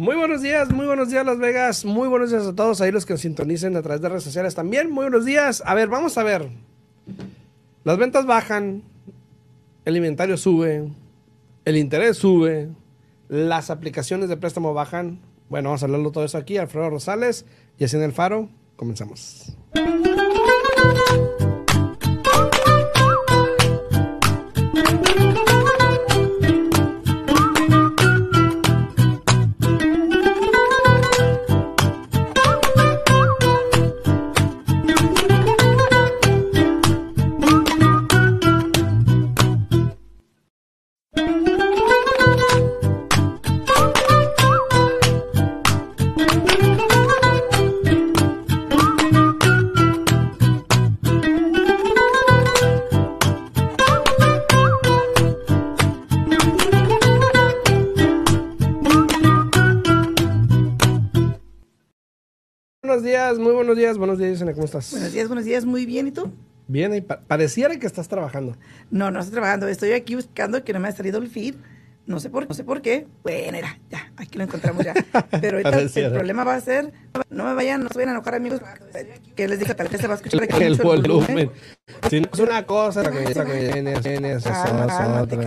Muy buenos días, muy buenos días Las Vegas, muy buenos días a todos ahí los que nos sintonicen a través de redes sociales también, muy buenos días. A ver, vamos a ver. Las ventas bajan, el inventario sube, el interés sube, las aplicaciones de préstamo bajan. Bueno, vamos a hablarlo todo eso aquí, Alfredo Rosales y en el Faro, comenzamos. Días, muy buenos días, buenos días, Yesenia, ¿cómo estás? Buenos días, buenos días, muy bien, ¿y tú? Bien, y pa- pareciera que estás trabajando. No, no estoy trabajando, estoy aquí buscando que no me ha salido el feed. No sé por, no sé por qué. Bueno, era, ya, aquí lo encontramos ya. Pero ahorita Pareciera. el problema va a ser, no me vayan, no se vayan a enojar amigos, que les dije, tal vez se va a escuchar aquí El volumen. Si no es una cosa, cálmate,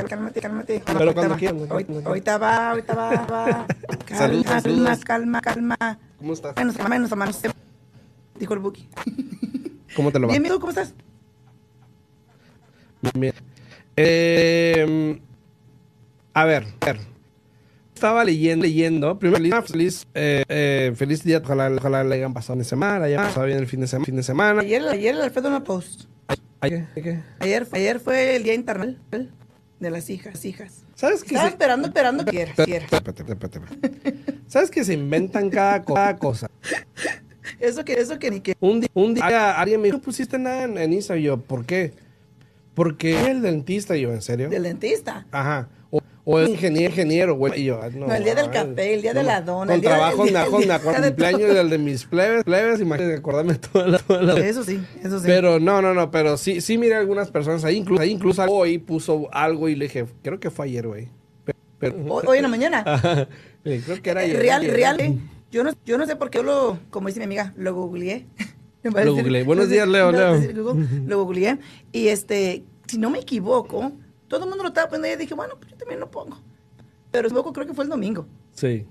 cálmate, cálmate. Pero Ahorita cuando va, quieran, ahorita-. Ahorita va, ahorita va, va. Calma, calma, calma. ¿Cómo estás? Menos, menos, menos. Dijo el Buki. ¿Cómo te lo va? Bien, amigo, ¿cómo estás? Bien. Eh, a ver, a ver. Estaba leyendo, leyendo. Primero, feliz, feliz, eh, eh, feliz día. Ojalá, ojalá le hayan pasado en semana, haya pasado bien el fin de semana. Fin de semana. Ayer, ayer el Alfredo me post. Ayer, ayer fue el día internacional de las hijas, hijas. ¿Sabes qué? Estaba se- esperando, esperando que espérate. ¿Sabes que se inventan cada, co- cada cosa? Eso que, eso que ni que. Un día, un día alguien me dijo, no pusiste nada en, en Instagram. Y yo, ¿por qué? Porque el dentista, y yo, ¿en serio? Del dentista. Ajá. O, o el ingeniero, ingeniero, güey. Y yo, ah, no. No, el día del café, el día de la dona, Con el día trabajo, el día- me acuerdo, el me día de cumpleaños todo. del de mis plebes, plebes, imagínate acordarme toda la, toda la- Eso sí, eso sí. Pero no, no, no, pero sí, sí miré algunas personas ahí, incluso, ahí incluso hoy puso algo y le dije, creo que fue ayer, güey. Pero, pero- hoy, hoy en la mañana. Ajá. Creo que era Eh, ayer. real, ayer. real. eh, Yo no, yo no sé por qué yo lo, como dice mi amiga, lo googleé. Lo googleé. Buenos días, Leo, Leo. Lo googleé. Y este, si no me equivoco, todo el mundo lo estaba poniendo y dije, bueno, pues yo también lo pongo. Pero equivoco, creo que fue el domingo. Sí.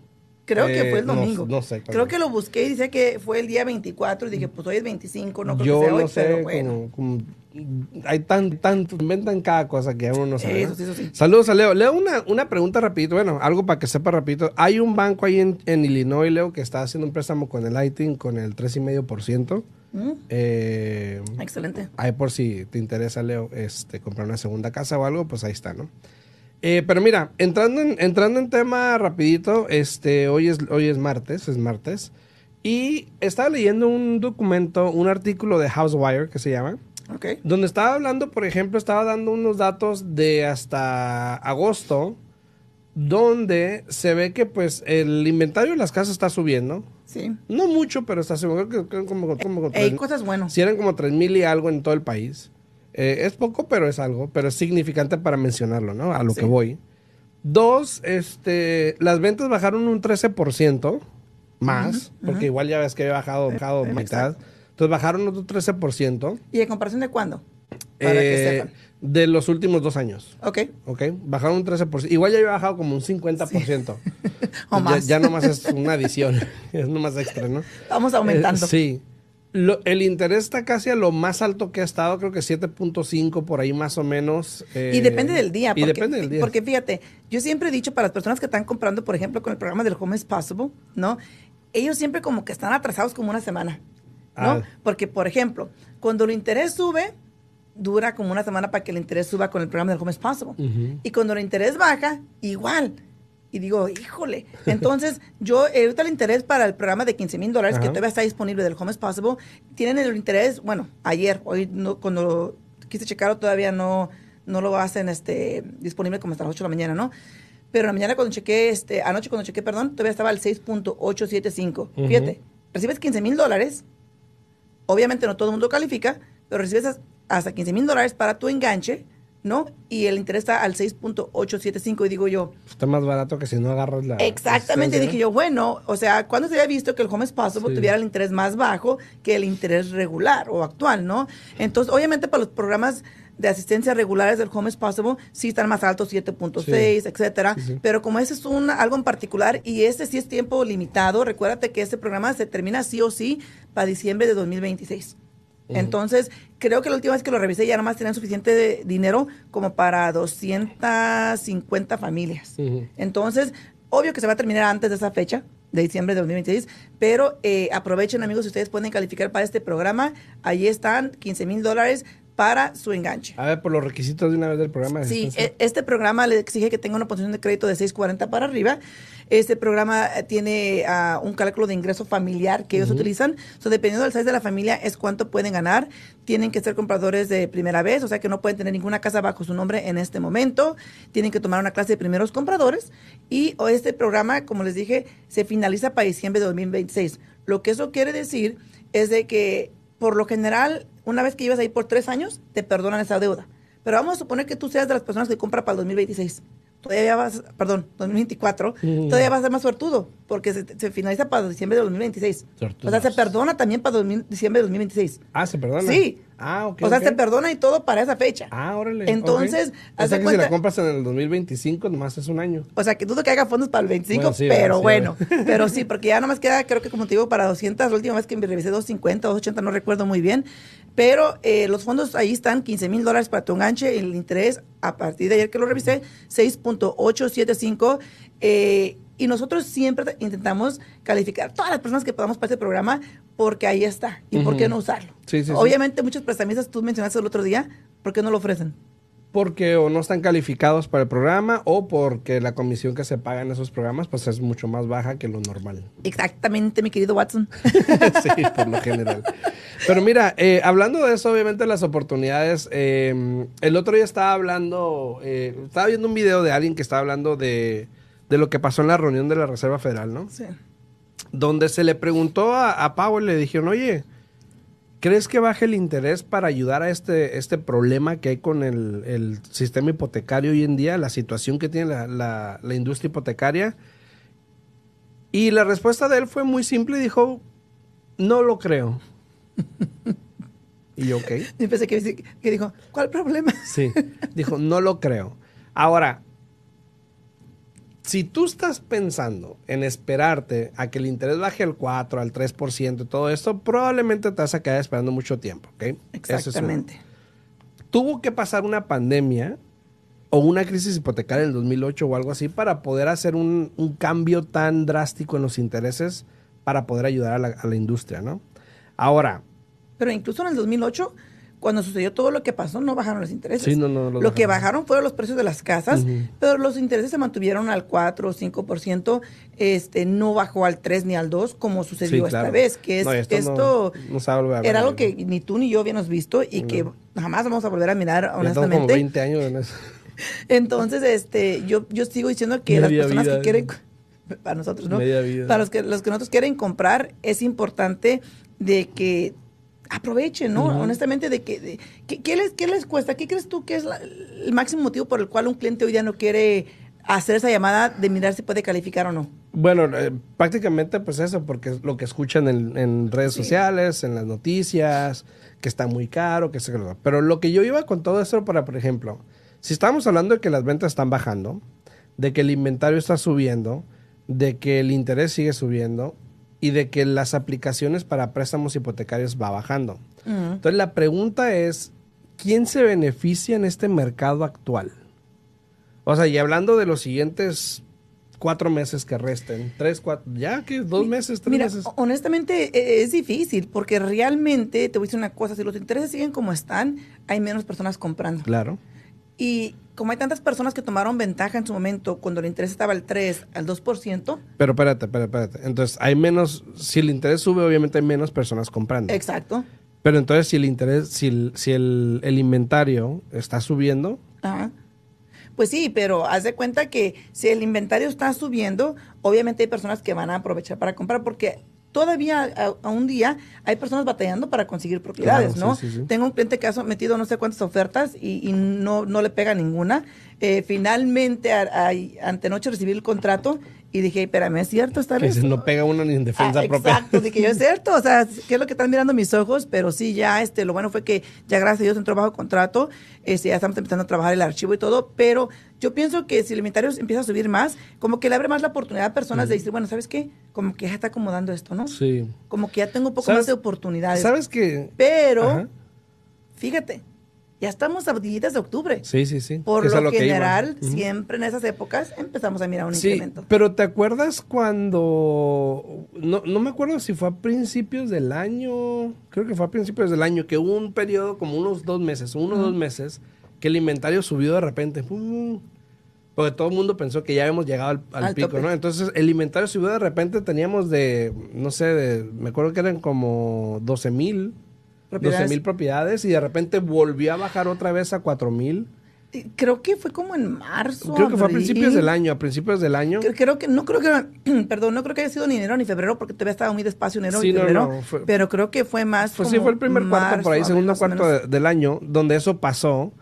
Creo Eh, que fue el no- domingo. no sé, Creo que lo busqué y dice que fue el día 24 y dije, pues hoy es 25, no creo Yo que sea hoy, sé, bueno. como, como- hay tan, tanto, inventan cada cosa que uno no sabe. Eso sí, eso sí. Saludos a Leo. Leo, una, una pregunta rapidito, bueno, algo para que sepa rapidito. Hay un banco ahí en, en Illinois, Leo, que está haciendo un préstamo con el ITIN con el 3,5%. Mm, Eh, Excelente. ahí por si te interesa, Leo, este, comprar una segunda casa o algo, pues ahí está, ¿no? Eh, pero mira, entrando en, entrando en tema rapidito, este, hoy es, hoy es martes, es martes, y estaba leyendo un documento, un artículo de Housewire que se llama, Ok. donde estaba hablando, por ejemplo, estaba dando unos datos de hasta agosto, donde se ve que pues el inventario de las casas está subiendo. Sí. No mucho, pero está subiendo. Creo que como, como Hay tres- cosas buenas. si eran como 3 mil y algo en todo el país. Eh, es poco, pero es algo. Pero es significante para mencionarlo, ¿no? A lo Sí. que voy. Dos, este, las ventas bajaron un 13% más, porque igual ya ves que había bajado, bajado Eh, mitad. Entonces bajaron otro 13%. ¿Y en comparación de cuándo? Para que eh, sepan. de los últimos dos años. Ok. ¿Ok? Bajaron un 13%. Igual ya había bajado como un 50%. O Ya- más. Ya, nomás es una adición. es nomás extra, ¿no? Vamos aumentando. Eh, sí. Lo- el interés está casi a lo más alto que ha estado, creo que 7.5 por ahí más o menos. eh, Y depende del día. Y Porque, depende del día. Porque fíjate, yo siempre he dicho para las personas que están comprando, por ejemplo, con el programa del Home is Possible, ¿no? Ellos siempre como que están atrasados como una semana, ¿no? Ah. Porque, por ejemplo, cuando el interés sube, dura como una semana para que el interés suba con el programa del Home is Possible. Y cuando el interés baja, igual. Y digo, híjole. Entonces, yo, eh, ahorita el interés para el programa de 15 mil dólares, que todavía está disponible del Home is Possible, tienen el interés, bueno, ayer, hoy no, cuando quise checarlo todavía no, no lo hacen este, disponible como hasta las 8 de la mañana, ¿no? Pero en la mañana cuando chequé, este, anoche cuando chequé, perdón, todavía estaba al 6.875. Ujú. Fíjate, recibes 15 mil dólares, obviamente no todo el mundo califica, pero recibes as- hasta 15 mil dólares para tu enganche, ¿no? Y el interés está al 6.875 y digo yo... Está más barato que si no agarras la... Exactamente, dije yo, bueno, o sea, ¿cuándo se había visto que el Home Possible tuviera el interés más bajo que el interés regular o actual, ¿no? Entonces, obviamente para los programas de asistencia regulares del Home Possible sí están más altos, 7.6, etcétera. Pero como ese es un, algo en particular y este sí es tiempo limitado, recuérdate que este programa se termina sí o sí para diciembre de 2026. Entonces, creo que la última vez que lo revisé ya nomás tenían suficiente dinero como para 250 familias. Entonces, obvio que se va a terminar antes de esa fecha, de diciembre de 2026, pero eh, aprovechen amigos, si ustedes pueden calificar para este programa, allí están 15 mil dólares para su enganche. A ver, por los requisitos de una vez del programa. sí, e, este programa le exige que tenga una posición de crédito de 640 para arriba. Este programa eh, tiene ah, un cálculo de ingreso familiar que ellos utilizan. So, dependiendo del size de la familia, es cuánto pueden ganar. Tienen que ser compradores de primera vez, o sea que no pueden tener ninguna casa bajo su nombre en este momento. Tienen que tomar una clase de primeros compradores. Y este programa, como les dije, se finaliza para diciembre de 2026. Lo que eso quiere decir es de que, por lo general, una vez que llevas ahí por tres años, te perdonan esa deuda. Pero vamos a suponer que tú seas de las personas que compra para el 2026 todavía vas, perdón, 2024, todavía va a ser más suertudo, porque se, finaliza para diciembre de 2026. O sea, se perdona también para diciembre de 2026. Ah, se perdona. Sí. Ah, ok. O sea, se perdona y todo para esa fecha. Ah, órale. Entonces, o sea que si la compras en el 2025, nomás es un año. O sea, que dudo que haga fondos para el 25, pero bueno. pero sí, porque ya nomás queda, creo que como te digo, para 200, la última vez que me revisé 250, 280, no recuerdo muy bien. Pero eh, los fondos ahí están, 15 mil dólares para tu enganche, el interés a partir de ayer que lo revisé, 6.875. Eh, y nosotros siempre intentamos calificar todas las personas que podamos para este programa porque ahí está. ¿Y por qué no usarlo? Obviamente muchos prestamistas, tú mencionaste el otro día, ¿por qué no lo ofrecen? porque o no están calificados para el programa o porque la comisión que se paga en esos programas pues es mucho más baja que lo normal. Exactamente, mi querido Watson. sí, por lo general. Pero mira, eh, hablando de eso, obviamente las oportunidades, eh, el otro día estaba hablando, eh, estaba viendo un video de alguien que estaba hablando de, de, lo que pasó en la reunión de la Reserva Federal, ¿no? Sí. Donde se le preguntó a, a Powell, le dijeron, oye, ¿Crees que baje el interés para ayudar a este, este problema que hay con el, sistema hipotecario hoy en día, la situación que tiene la, industria hipotecaria? Y la respuesta de él fue muy simple y dijo, no lo creo. y yo, ok. Y pensé que, que dijo, ¿cuál problema? sí, dijo, no lo creo. Ahora, si tú estás pensando en esperarte a que el interés baje al 4, al 3% y todo esto, probablemente te vas a quedar esperando mucho tiempo, ¿ok? Exactamente. Tuvo que pasar una pandemia o una crisis hipotecaria en el 2008 o algo así para poder hacer un, cambio tan drástico en los intereses para poder ayudar a la, a la industria, ¿no? Ahora. Pero incluso en el 2008 cuando sucedió todo lo que pasó, no bajaron los intereses. Sí, no, no, lo que bajaron fueron los precios de las casas, pero los intereses se mantuvieron al 4 o 5%, este, no bajó al 3 ni al 2, como sucedió esta vez, que es, esto, era algo que ni tú ni yo habíamos visto y que jamás vamos a volver a mirar, honestamente. Como 20 años en eso. Entonces, este, yo, yo sigo diciendo que las personas que quieren, para nosotros, ¿no? Para los que, los que nosotros quieren comprar, es importante de que aprovechen, ¿no? Honestamente, de que, ¿qué, les, ¿qué les cuesta? ¿Qué crees tú que es el máximo motivo por el cual un cliente hoy día no quiere hacer esa llamada de mirar si puede calificar o no? Bueno, eh, prácticamente pues eso, porque es lo que escuchan en, redes sociales, en las noticias, que está muy caro, que se... Pero lo que yo iba con todo esto para, por ejemplo, si estamos hablando de que las ventas están bajando, de que el inventario está subiendo, de que el interés sigue subiendo, y de que las aplicaciones para préstamos hipotecarios va bajando. Entonces la pregunta es, ¿quién se beneficia en este mercado actual? O sea, y hablando de los siguientes cuatro meses que resten, tres, cuatro, ya que dos meses, tres Mira, meses. Honestamente e, es difícil porque realmente, te voy a decir una cosa, si los intereses siguen como están, hay menos personas comprando. Claro. Y como hay tantas personas que tomaron ventaja en su momento cuando el interés estaba al 3, al 2%. Pero espérate, espérate, espérate. Entonces, hay menos, si el interés sube, obviamente hay menos personas comprando. Exacto. Pero entonces, si el interés, si el, si el, inventario está subiendo. Ajá. Pues sí, pero haz de cuenta que si el inventario está subiendo, obviamente hay personas que van a aprovechar para comprar porque todavía a, a un día hay personas batallando para conseguir propiedades, Claro, ¿no? sí, sí, sí. Tengo un cliente que ha sometido no sé cuántas ofertas y, y no, no le pega ninguna. Eh, finalmente, a- a- antenoche recibí el contrato y dije, espérame, ¿es cierto esta vez? no pega uno ni en defensa Ah, propia. Exacto, dije yo, es cierto, o sea, ¿qué es lo que están mirando mis ojos? Pero sí, ya, este, lo bueno fue que ya gracias a Dios entró bajo contrato, este, ya estamos empezando a trabajar el archivo y todo, pero yo pienso que si el inventario empieza a subir más, como que le abre más la oportunidad a personas de decir, bueno, ¿sabes qué? Como que ya está acomodando esto, ¿no? Sí. Como que ya tengo un poco ¿Sabes- más de oportunidades. ¿Sabes que Pero, Ajá. fíjate, ya estamos a días de octubre. Sí, sí, sí. Por lo, general, siempre en esas épocas empezamos a mirar un Sí, incremento. pero ¿te acuerdas cuando, no, no me acuerdo si fue a principios del año, creo que fue a principios del año, que hubo un periodo como unos dos meses, uno o dos meses, que el inventario subió de repente, porque todo el mundo pensó que ya habíamos llegado al, al Al pico, tope. ¿no? Entonces el inventario subió de repente, teníamos de, no sé, de, me acuerdo que eran como 12 mil. 12 Propiedades. mil propiedades y de repente volvió a bajar otra vez a 4 mil. Creo que fue como en marzo. Creo que fue a principios del año, a principios del año. Creo, que, no creo que, perdón, no creo que haya sido ni enero ni febrero porque todavía estaba muy despacio enero Sí, y febrero. no, fue- pero creo que fue más. Pues sí, como fue el primer cuarto por ahí, segundo cuarto de- del año, donde eso pasó.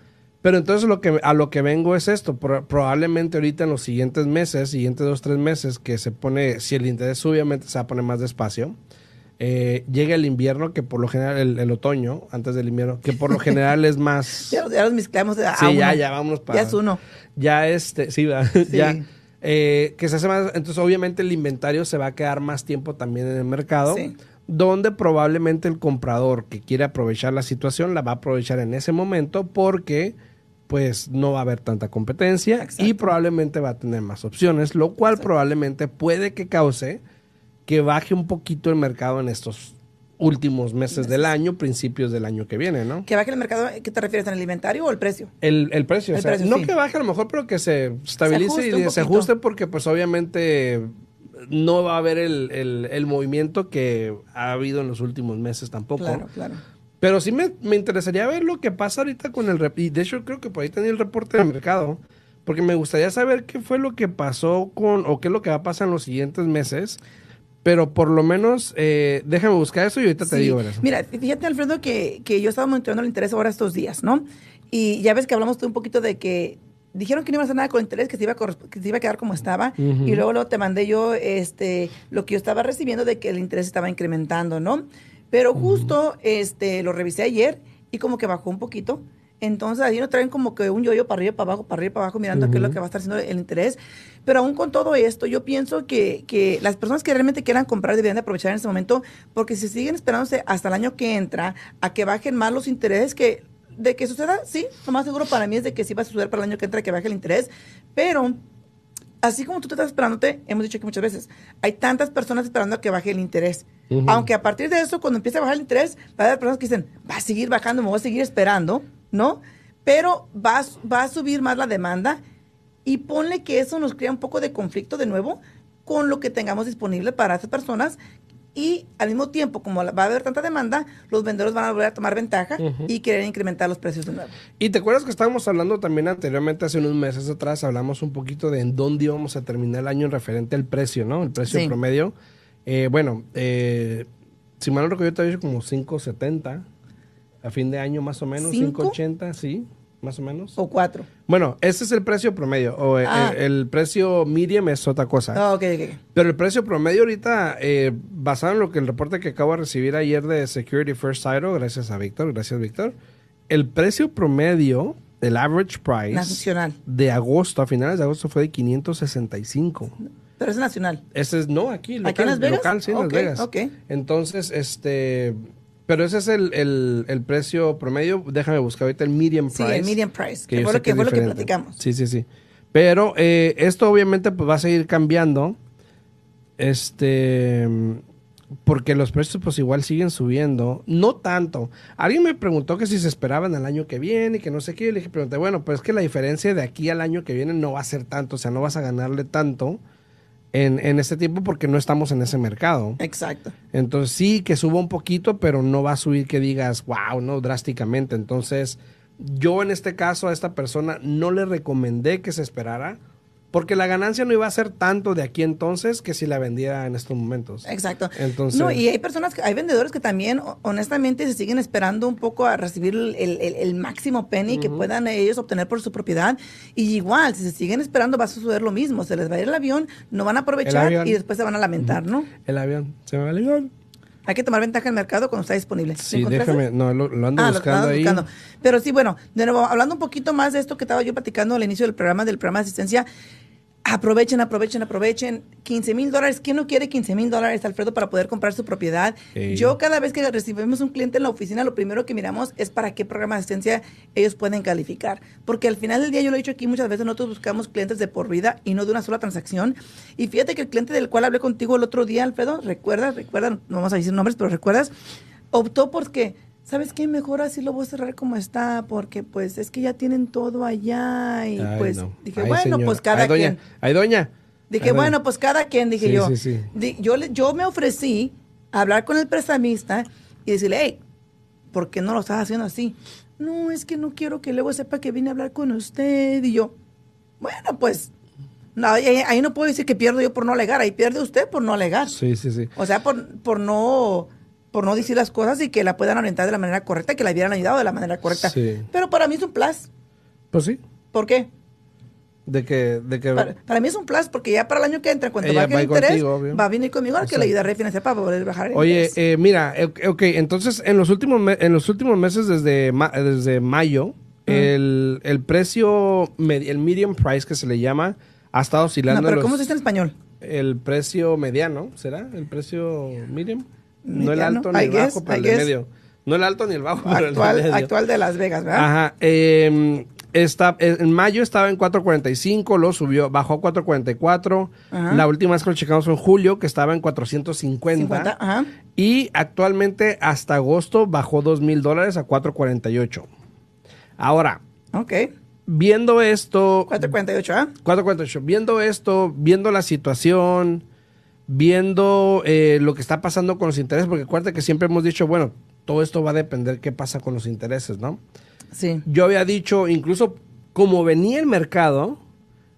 Pero entonces lo que, a lo que vengo es esto. pro- probablemente ahorita en los siguientes meses, siguientes dos, tres meses, que se pone, si el interés sube, obviamente se va a poner más despacio. Eh, llega el invierno, que por lo general, el, el otoño, antes del invierno, que por lo general es más... Ya, ya los mezclamos a Sí, ya, uno. ya, vámonos para... Ya es uno. Ya este, sí, va, ya. eh, que se hace más, entonces obviamente el inventario se va a quedar más tiempo también en el mercado, Sí. donde probablemente el comprador que quiere aprovechar la situación la va a aprovechar en ese momento porque pues no va a haber tanta competencia y probablemente va a tener más opciones, lo cual Exacto. probablemente puede que cause que baje un poquito el mercado en estos últimos meses del año, principios del año que viene, ¿no? ¿Que baje el mercado? ¿Qué te refieres? ¿En el inventario o el precio? El, el precio, El o sea, precio, no sí. que baje a lo mejor, pero que se estabilice y se poquito. ajuste porque pues obviamente no va a haber el, el- el movimiento que ha habido en los últimos meses tampoco. Claro, claro. Pero sí me, me interesaría ver lo que pasa ahorita con el... Y de hecho creo que por ahí tenía el reporte del mercado. Porque me gustaría saber qué fue lo que pasó con... O qué es lo que va a pasar en los siguientes meses. Pero por lo menos déjame déjame buscar eso y ahorita te digo. Vanessa. Mira, fíjate, Alfredo, que, que yo estaba monitoreando el interés ahora estos días, ¿no? Y ya ves que hablamos tú un poquito de que dijeron que no iba a hacer nada con interés, que se iba a, que se iba a quedar como estaba. Y luego, luego te mandé yo este, lo que yo estaba recibiendo de que el interés estaba incrementando, ¿no? Pero justo este, lo revisé ayer y como que bajó un poquito. Entonces ahí nos traen como que un yoyo para arriba, para abajo, para arriba, para abajo, mirando qué es lo que va a estar haciendo el interés. Pero aún con todo esto, yo pienso que, que las personas que realmente quieran comprar deberían de aprovechar en este momento, porque si siguen esperándose hasta el año que entra a que bajen más los intereses, que de que suceda, sí, lo más seguro para mí es de que sí va a suceder para el año que entra que baje el interés, pero así como tú te estás esperándote, hemos dicho que muchas veces, hay tantas personas esperando a que baje el interés. Ujú. Aunque a partir de eso, cuando empiece a bajar el interés, va a haber personas que dicen, va a seguir bajando, me voy a seguir esperando, ¿no? Pero va, va a subir más la demanda y ponle que eso nos crea un poco de conflicto de nuevo con lo que tengamos disponible para esas personas. Y al mismo tiempo, como va a haber tanta demanda, los vendedores van a volver a tomar ventaja y querer incrementar los precios de nuevo. Y te acuerdas que estábamos hablando también anteriormente, hace unos meses atrás, hablamos un poquito de en dónde íbamos a terminar el año en referente al precio, ¿no? El precio Sí. promedio. Eh, bueno, eh, si mal no recuerdo, yo te había dicho como 5.70 a fin de año más o menos, ¿Cinco? 5.80, sí, más o menos. O cuatro. Bueno, ese es el precio promedio. O eh, Ah. el, el precio medium es otra cosa. Ah, ok, ok. Pero el precio promedio ahorita, eh, basado en lo que el reporte que acabo de recibir ayer de Security First Title, gracias a Víctor, gracias Víctor, el precio promedio, el average price Nacional. de agosto, a finales de agosto fue de 565. Pero es nacional. Ese es, no, aquí, local, ¿Aquí en Las Vegas? local, sí, en Las Vegas. ok. Entonces, este, pero ese es el, el, el precio promedio, déjame buscar ahorita el medium Sí, price. el medium price, que fue lo que, fue lo que diferente. platicamos. Sí, sí, sí. Pero eh, esto obviamente pues va a seguir cambiando. Este porque los precios pues igual siguen subiendo, no tanto. Alguien me preguntó que si se esperaban al año que viene y que no sé qué, y le dije, pregunté, bueno, pues es que la diferencia de aquí al año que viene no va a ser tanto, o sea, no vas a ganarle tanto en, en este tiempo porque no estamos en ese mercado. Exacto. Entonces sí, que suba un poquito, pero no va a subir que digas, wow, no, drásticamente. Entonces, yo en este caso a esta persona no le recomendé que se esperara Porque la ganancia no iba a ser tanto de aquí entonces que si la vendía en estos momentos. Exacto. Entonces- No, y hay personas, hay vendedores que también, ho- honestamente, se siguen esperando un poco a recibir el, el- el máximo penny que puedan ellos obtener por su propiedad. Y igual, si se siguen esperando, va a suceder lo mismo. Se les va a ir el avión, no van a aprovechar y después se van a lamentar, ¿no? El avión. Se me va el avión. Hay que tomar ventaja del mercado cuando está disponible. ¿Lo Sí, déjame. No, lo, lo ando Ah, lo buscando estabas ahí. buscando. Pero sí, bueno, de nuevo, hablando un poquito más de esto que estaba yo platicando al inicio del programa, del programa de asistencia, aprovechen, aprovechen, aprovechen. 15 mil dólares. ¿Quién no quiere 15 mil dólares, Alfredo, para poder comprar su propiedad? Yo cada vez que recibimos un cliente en la oficina, lo primero que miramos es para qué programa de asistencia ellos pueden calificar. Porque al final del día, yo lo he dicho aquí muchas veces, nosotros buscamos clientes de por vida y no de una sola transacción. Y fíjate que el cliente del cual hablé contigo el otro día, Alfredo, ¿recuerdas? ¿Recuerdas? No vamos a decir nombres, pero ¿recuerdas? Optó porque, ¿sabes qué? Mejor así lo voy a cerrar como está, porque pues es que ya tienen todo allá. Y Ay, pues no. dije, Ay, bueno, pues cada Ay, doña. quien. Ay, doña. Dije, Ay, doña. bueno, pues cada quien, dije Sí, yo. sí, sí. Di- yo. Yo me ofrecí a hablar con el prestamista y decirle, hey, ¿por qué no lo estás haciendo así? No, es que no quiero que luego sepa que vine a hablar con usted. Y yo, bueno, pues, no, ahí, ahí no puedo decir que pierdo yo por no alegar, ahí pierde usted por no alegar. Sí, sí, sí. O sea, por, por no por no decir las cosas y que la puedan orientar de la manera correcta, que la hubieran ayudado de la manera correcta. Sí. Pero para mí es un plus. Pues sí. ¿Por qué? De que. De que Para, para mí es un plus porque ya para el año que entra, cuando baje va el a ir interés, contigo, va a venir conmigo al que le ayudaré a refinanciar para poder bajar el Oye, interés. eh, mira, eh, ok, entonces en los últimos en los últimos meses desde ma- desde mayo el, el precio med- el medium price que se le llama ha estado oscilando no, pero ¿cómo se dice en español? el precio mediano, ¿será? El precio medium, no el alto ni el guess, bajo, pero el de medio. No el alto ni el bajo, pero el de Actual, medio. actual de Las Vegas, ¿verdad? Ajá. eh, está, en mayo estaba en 4.45, lo subió, bajó a 4.44. Ajá. La última vez que lo checamos fue en julio, que estaba en 450. 50, ajá. Y actualmente hasta agosto bajó 2 mil dólares a 4.48. Ahora, Ok. viendo esto, 448, ¿ah? 4.48, viendo esto, viendo la situación, viendo eh, lo que está pasando con los intereses, porque acuérdate que siempre hemos dicho, bueno, todo esto va a depender qué pasa con los intereses, ¿no? Sí. Yo había dicho, incluso como venía el mercado,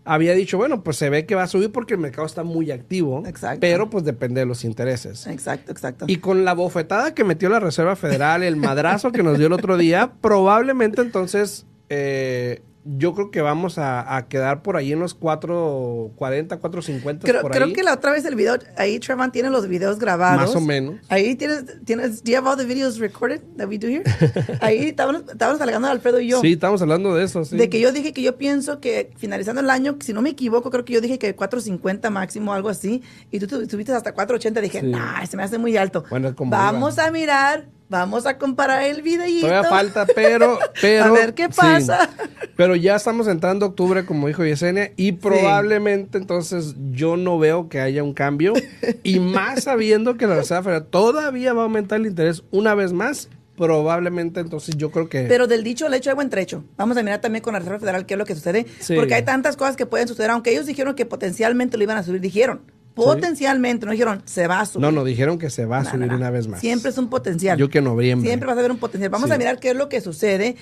había dicho, bueno, pues se ve que va a subir porque el mercado está muy activo, Exacto. pero pues depende de los intereses. Exacto, exacto. Y con la bofetada que metió la Reserva Federal, el madrazo que nos dio el otro día, probablemente entonces eh, yo creo que vamos a, a quedar por ahí en los 440, 450 Creo, por creo ahí. que la otra vez el video, ahí Trevor tiene los videos grabados. Más o menos. Ahí tienes, tienes, do you have all the videos recorded that we do here? Ahí estábamos, estábamos alegando Alfredo y yo. Sí, estamos hablando de eso, sí. De que yo dije que yo pienso que finalizando el año, si no me equivoco, creo que yo dije que 4.50 máximo, algo así, y tú tu- tuviste hasta 4.80, dije, Sí. nah, se me hace muy alto. Bueno, como Vamos iba. a mirar, vamos a comparar el videíto. Todavía falta, pero, pero. A ver qué sí. pasa. Pero ya estamos entrando octubre, como dijo Yesenia, y probablemente entonces yo no veo que haya un cambio. y más sabiendo que la Reserva Federal todavía va a aumentar el interés una vez más, probablemente entonces yo creo que. Pero del dicho al hecho hay buen trecho. Vamos a mirar también con la Reserva Federal qué es lo que sucede. Sí. Porque hay tantas cosas que pueden suceder, aunque ellos dijeron que potencialmente lo iban a subir, dijeron. Potencialmente, no dijeron, se va a subir. no, no, dijeron que se va a No, subir no, no. una vez más. Siempre es un potencial. Yo que en noviembre. Siempre vas a ver un potencial. Vamos Sí. a mirar qué es lo que sucede.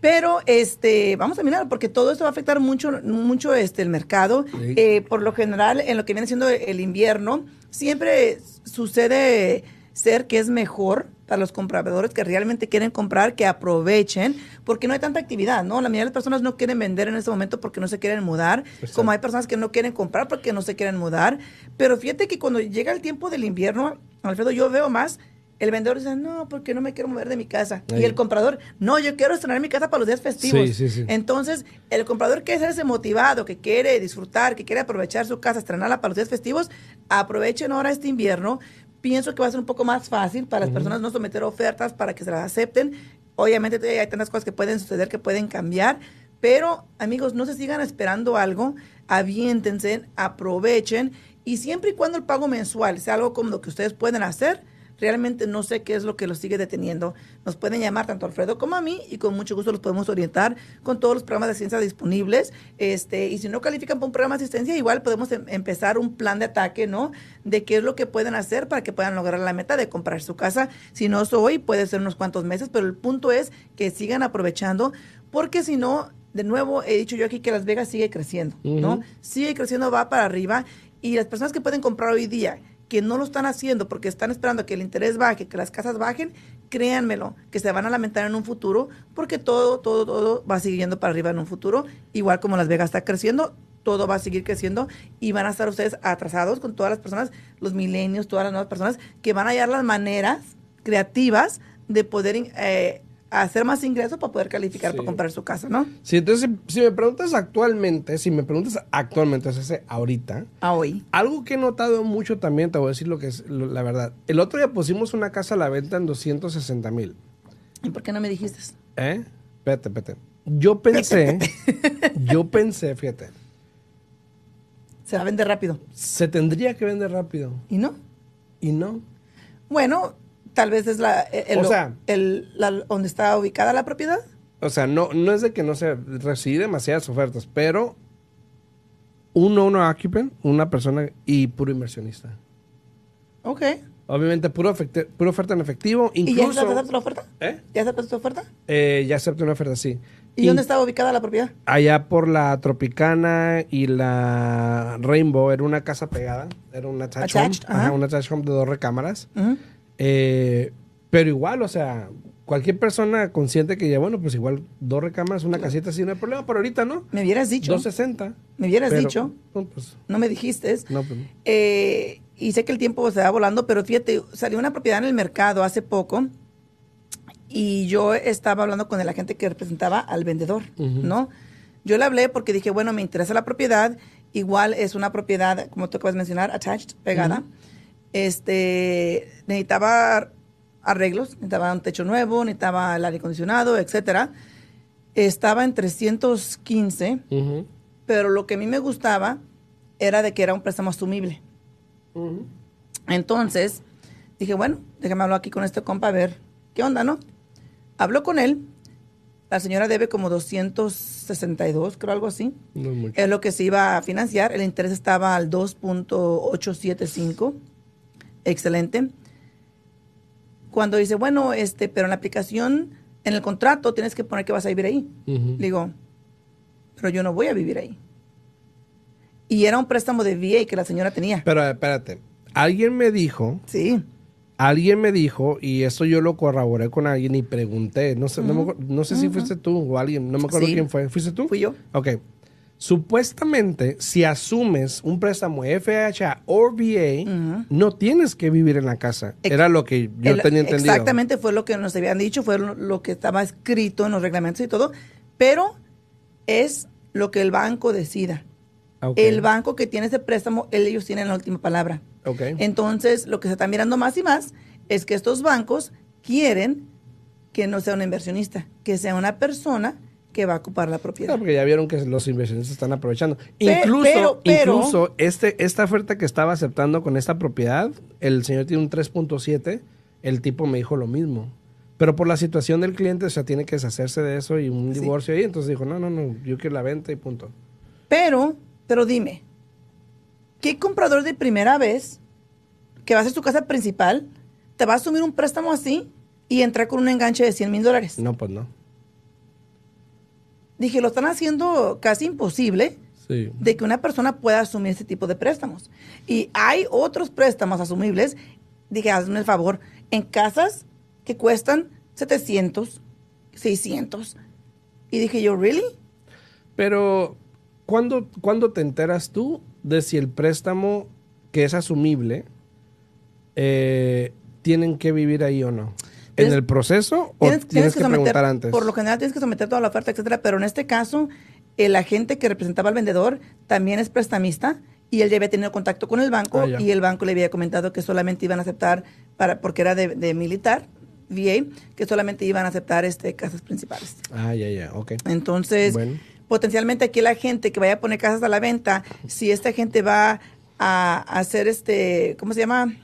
Pero este, vamos a mirar, porque todo esto va a afectar mucho, mucho este, el mercado. Sí. Eh, por lo general, en lo que viene siendo el invierno, siempre sucede ser que es mejor para los compradores que realmente quieren comprar, que aprovechen, porque no hay tanta actividad, ¿no? La mayoría de las personas no quieren vender en este momento porque no se quieren mudar, Exacto. como hay personas que no quieren comprar porque no se quieren mudar. Pero fíjate que cuando llega el tiempo del invierno, Alfredo, yo veo más, el vendedor dice, no, porque no me quiero mover de mi casa. Ahí. Y el comprador, no, yo quiero estrenar mi casa para los días festivos. Sí, sí, sí. Entonces, el comprador que es ese motivado, que quiere disfrutar, que quiere aprovechar su casa, estrenarla para los días festivos, aprovechen ahora este invierno. Pienso que va a ser un poco más fácil para las personas no someter ofertas para que se las acepten. Obviamente todavía hay tantas cosas que pueden suceder, que pueden cambiar, pero amigos, no se sigan esperando algo, aviéntense, aprovechen y siempre y cuando el pago mensual sea algo como lo que ustedes pueden hacer, realmente no sé qué es lo que los sigue deteniendo. Nos pueden llamar tanto a Alfredo como a mí y con mucho gusto los podemos orientar con todos los programas de ciencia disponibles. Este, y si no califican para un programa de asistencia, igual podemos em- empezar un plan de ataque, ¿no? De qué es lo que pueden hacer para que puedan lograr la meta de comprar su casa. Si no es hoy, puede ser unos cuantos meses, pero el punto es que sigan aprovechando, porque si no, de nuevo, he dicho yo aquí que Las Vegas sigue creciendo, ¿no? Sigue creciendo, va para arriba. Y las personas que pueden comprar hoy día, que no lo están haciendo porque están esperando que el interés baje, que las casas bajen, créanmelo, que se van a lamentar en un futuro, porque todo, todo, todo va yendo para arriba en un futuro. Igual como Las Vegas está creciendo, todo va a seguir creciendo y van a estar ustedes atrasados con todas las personas, los milenios, todas las nuevas personas, que van a hallar las maneras creativas de poder eh, hacer más ingresos para poder calificar Sí. para comprar su casa, ¿no? Sí, entonces, si, si me preguntas actualmente, si me preguntas actualmente, o sea, ahorita, A hoy. algo que he notado mucho también, te voy a decir lo que es lo- la verdad. El otro día pusimos una casa a la venta en 260 mil. ¿Y por qué no me dijiste? ¿Eh? Espérate, espérate. Yo pensé, yo pensé, fíjate, Se va a vender rápido. se tendría que vender rápido. ¿Y no? Y no. Bueno, tal vez es la, el, O sea- el- la- donde está ubicada la propiedad. O sea, no, no es de que no se recibí demasiadas ofertas, pero un owner occupant, una persona y puro inversionista. Ok. Obviamente, puro, puro oferta en efectivo. ¿Y ya Incluso. aceptaste la oferta? ¿Eh? ¿Ya aceptaste tu oferta? Eh, ya acepté una oferta, sí. ¿Y In- dónde estaba ubicada la propiedad? Allá por la Tropicana y la Rainbow, era una casa pegada. Era una attached, Attached, home. Ajá, ajá. una attached home de dos recámaras. Ujú. Eh, pero igual, o sea, cualquier persona consciente que ya, bueno, pues igual dos recámaras, una casita así, no hay problema. Pero ahorita no. Me hubieras dicho. 260. Me hubieras Pero, dicho. No, pues, No me dijiste. no, pues, no. Eh, y sé que el tiempo se va volando, pero fíjate, salió una propiedad en el mercado hace poco y yo estaba hablando con el agente que representaba al vendedor. ¿no? Yo le hablé porque dije, bueno, me interesa la propiedad, igual es una propiedad, como tú acabas de mencionar, attached, pegada. Este, necesitaba arreglos, necesitaba un techo nuevo, necesitaba el aire acondicionado, etcétera. Estaba en 315, Ujú. pero lo que a mí me gustaba era de que era un préstamo asumible. Entonces, dije, bueno, déjame hablar aquí con este compa a ver qué onda, ¿no? Habló con él. La señora debe como 262, creo algo así. No es mucho. Es lo que se iba a financiar. El interés estaba al 2.875. Excelente. Cuando dice, bueno, este, pero en la aplicación, en el contrato, tienes que poner que vas a vivir ahí. Le digo, pero yo no voy a vivir ahí. Y era un préstamo de VA que la señora tenía. Pero espérate, alguien me dijo, Sí. alguien me dijo, y esto yo lo corroboré con alguien y pregunté, no sé, no, me acuerdo- no sé si fuiste tú o alguien, no me acuerdo Sí. quién fue. ¿Fuiste tú? Fui yo. Ok. Supuestamente, si asumes un préstamo FHA o VA, no tienes que vivir en la casa. Ex- Era lo que yo El- tenía entendido. Exactamente fue lo que nos habían dicho, fue lo, que estaba escrito en los reglamentos y todo, pero es lo que el banco decida. Ok. El banco que tiene ese préstamo, ellos tienen la última palabra. Ok. Entonces, lo que se está mirando más y más es que estos bancos quieren que no sea un inversionista, que sea una persona que va a ocupar la No, propiedad. porque ya vieron que los inversionistas están aprovechando. Pe- incluso, pero- pero- incluso este, esta oferta que estaba aceptando con esta propiedad, el señor tiene un 3.7, el tipo me dijo lo mismo. Pero por la situación del cliente, o sea, tiene que deshacerse de eso y un Sí. divorcio ahí. Entonces dijo, no, no, no, yo quiero la venta y punto. Pero, pero dime, ¿qué comprador de primera vez que va a ser su casa principal te va a asumir un préstamo así y entrar con un enganche de 100 mil dólares? No, pues no. Dije, lo están haciendo casi imposible Sí. de que una persona pueda asumir ese tipo de préstamos. Y hay otros préstamos asumibles. Dije, hazme el favor, en casas que cuestan 700, 600. Y dije yo, ¿really? Pero, ¿cuándo, ¿cuándo te enteras tú de si el préstamo que es asumible eh, tienen que vivir ahí o no? ¿En Tienes- el proceso o tienes, que, preguntar antes? Por lo general tienes que someter toda la oferta, etcétera. Pero en este caso, el agente que representaba al vendedor también es prestamista y él ya había tenido contacto con el banco Ah, y el banco le había comentado que solamente iban a aceptar, para porque era de, de militar, VA, que solamente iban a aceptar este casas principales. Ah, ya, ya, ok. Entonces, Bueno. potencialmente aquí la gente que vaya a poner casas a la venta, si esta gente va a hacer este, ¿cómo se llama?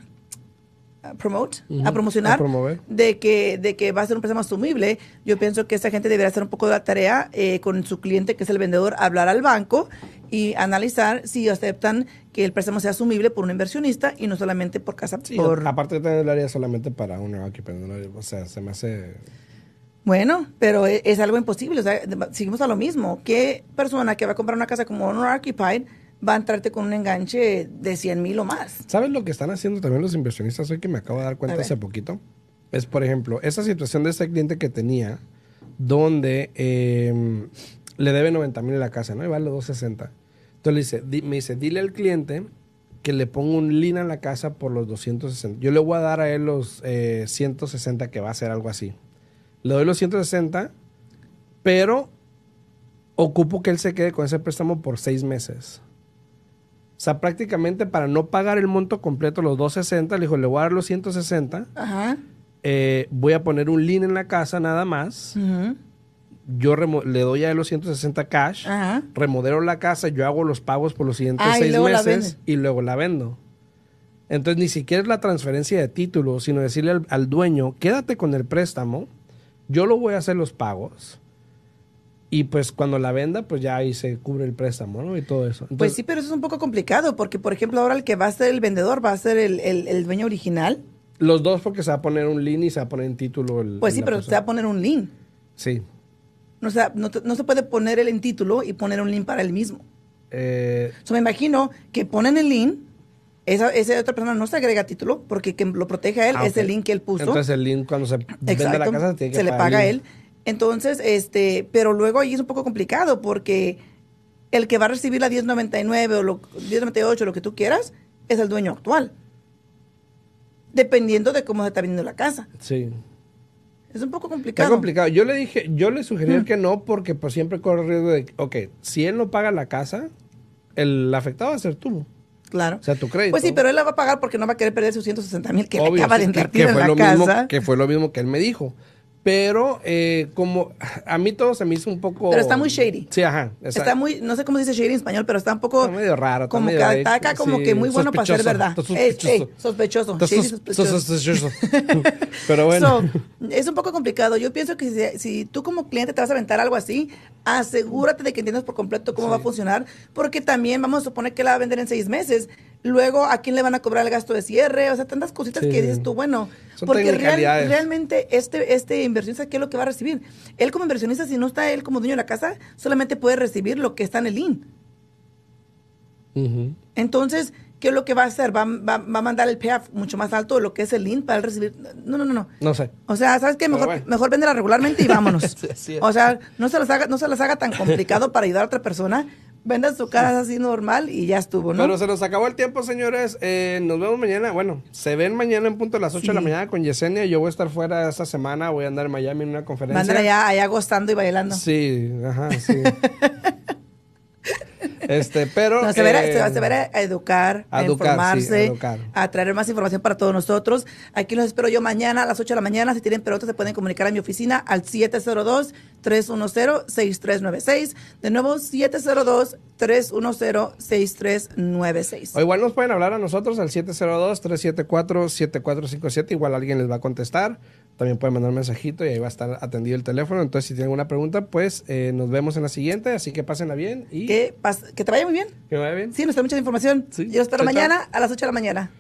A promote, a promocionar, a promover. de que de que va a ser un préstamo asumible, yo pienso que esta gente debería hacer un poco de la tarea eh, con su cliente, que es el vendedor, hablar al banco y analizar si aceptan que el préstamo sea asumible por un inversionista y no solamente por casa. Sí, por, aparte el área solamente para un occupant, o sea, se me hace... Bueno, pero e- es, algo imposible. O sea, seguimos a lo mismo. ¿Qué persona que va a comprar una casa como Owner Occupied va a entrarte con un enganche de 100 mil o más? ¿Sabes lo que están haciendo también los inversionistas hoy que me acabo de dar cuenta hace poquito? Es, por ejemplo, esa situación de este cliente que tenía, donde eh, le debe 90 mil en la casa, ¿no? Y vale 260. Entonces le dice, di- me dice, dile al cliente que le ponga un lina en la casa por los 260. Yo le voy a dar a él los eh, 160, que va a ser algo así. Le doy los 160, pero ocupo que él se quede con ese préstamo por seis meses. O sea, prácticamente para no pagar el monto completo, los 260, le dijo, le voy a dar los 160, Ajá. eh, voy a poner un lien en la casa nada más, Ujú. yo remo- le doy a él los 160 cash, Ajá. remodelo la casa, yo hago los pagos por los siguientes Ah, seis meses y luego la vendo. Entonces, ni siquiera es la transferencia de título, sino decirle al, al dueño, quédate con el préstamo, yo lo voy a hacer los pagos. Y pues cuando la venda, pues ya ahí se cubre el préstamo, ¿no? Y todo eso. Pues sí, pero eso es un poco complicado porque, por ejemplo, ahora el que va a ser el vendedor va a ser el, el- el dueño original. Los dos porque se va a poner un lien y se va a poner en título el... Pues sí, pero se va a poner un lien. Sí. O sea, no, no se puede poner él en título y poner un lien para él mismo. Eh, So, me imagino que ponen el lien, esa, esa otra persona no se agrega título porque quien lo protege a él ah, es el link que él puso. Entonces el lien cuando se vende la casa tiene que se le paga a él. Entonces, este, pero luego ahí es un poco complicado porque el que va a recibir la 1099 o lo, 1098, lo que tú quieras, es el dueño actual. Dependiendo de cómo se está vendiendo la casa. Sí. Es un poco Está complicado. complicado. Yo le dije, yo le sugerí Mm. que no porque pues siempre corre el riesgo de, ok, si él no paga la casa, el afectado va a ser tú. Claro. O sea, tu crédito. Pues sí, pero él la va a pagar porque no va a querer perder sus 160 mil que le acaba sí, de que- invertir que en fue la lo casa. Mismo, que fue lo mismo que él me dijo. Pero eh, como a mí todo se me hizo un poco... Pero está muy shady. Sí, ajá. Está muy, no sé cómo se dice shady en español, pero está un poco... Está medio raro, está Como medio que ataca como sí, que muy bueno para ser verdad. Ey, sospechoso. ey, sospechoso. Está shady, sos- sospechoso. sospechoso. Pero bueno. So, es un poco complicado. Yo pienso que si, si tú como cliente te vas a aventar algo así, asegúrate de que entiendas por completo cómo Sí. va a funcionar, porque también vamos a suponer que la va a vender en seis meses. Luego, ¿a quién le van a cobrar el gasto de cierre? O sea, tantas cositas Sí. que dices tú, bueno, Son porque real- realmente este, este inversionista, ¿qué es lo que va a recibir? Él como inversionista, si no está él como dueño de la casa, solamente puede recibir lo que está en el IN. Entonces, ¿qué es lo que va a hacer? Va, va- va a mandar el payoff mucho más alto de lo que es el IN para él recibir. No, no, no, no. No sé. O sea, ¿sabes qué? Mejor, bueno. mejor véndela regularmente y vámonos. Sí, o sea, no se, las haga, no se las haga tan complicado para ayudar a otra persona. Vendan su casa así normal y ya estuvo, ¿no? Pero se nos acabó el tiempo, señores. Eh, nos vemos mañana. Bueno, se ven mañana en punto a las 8 de la mañana con Yesenia. Yo voy a estar fuera esta semana. Voy a andar en Miami en una conferencia. Mándala allá, allá gozando y bailando. Sí, ajá, sí. este, pero. No, se verá, eh, se va, se verá a educar, a, a educar, informarse, sí, a educar. a traer más información para todos nosotros. Aquí los espero yo mañana a las 8 de la mañana. Si tienen preguntas, se pueden comunicar a mi oficina al 702-310-6396. De nuevo, 702-310-6396. O igual nos pueden hablar a nosotros al 702-374-7457. Igual alguien les va a contestar. También pueden mandar un mensajito y ahí va a estar atendido el teléfono. Entonces, si tienen alguna pregunta, pues eh, nos vemos en la siguiente. Así que pásenla bien y Que, que te vaya muy bien. que vaya bien. Sí, nos da mucha información. Sí. Yo espero mañana a las 8 de la mañana.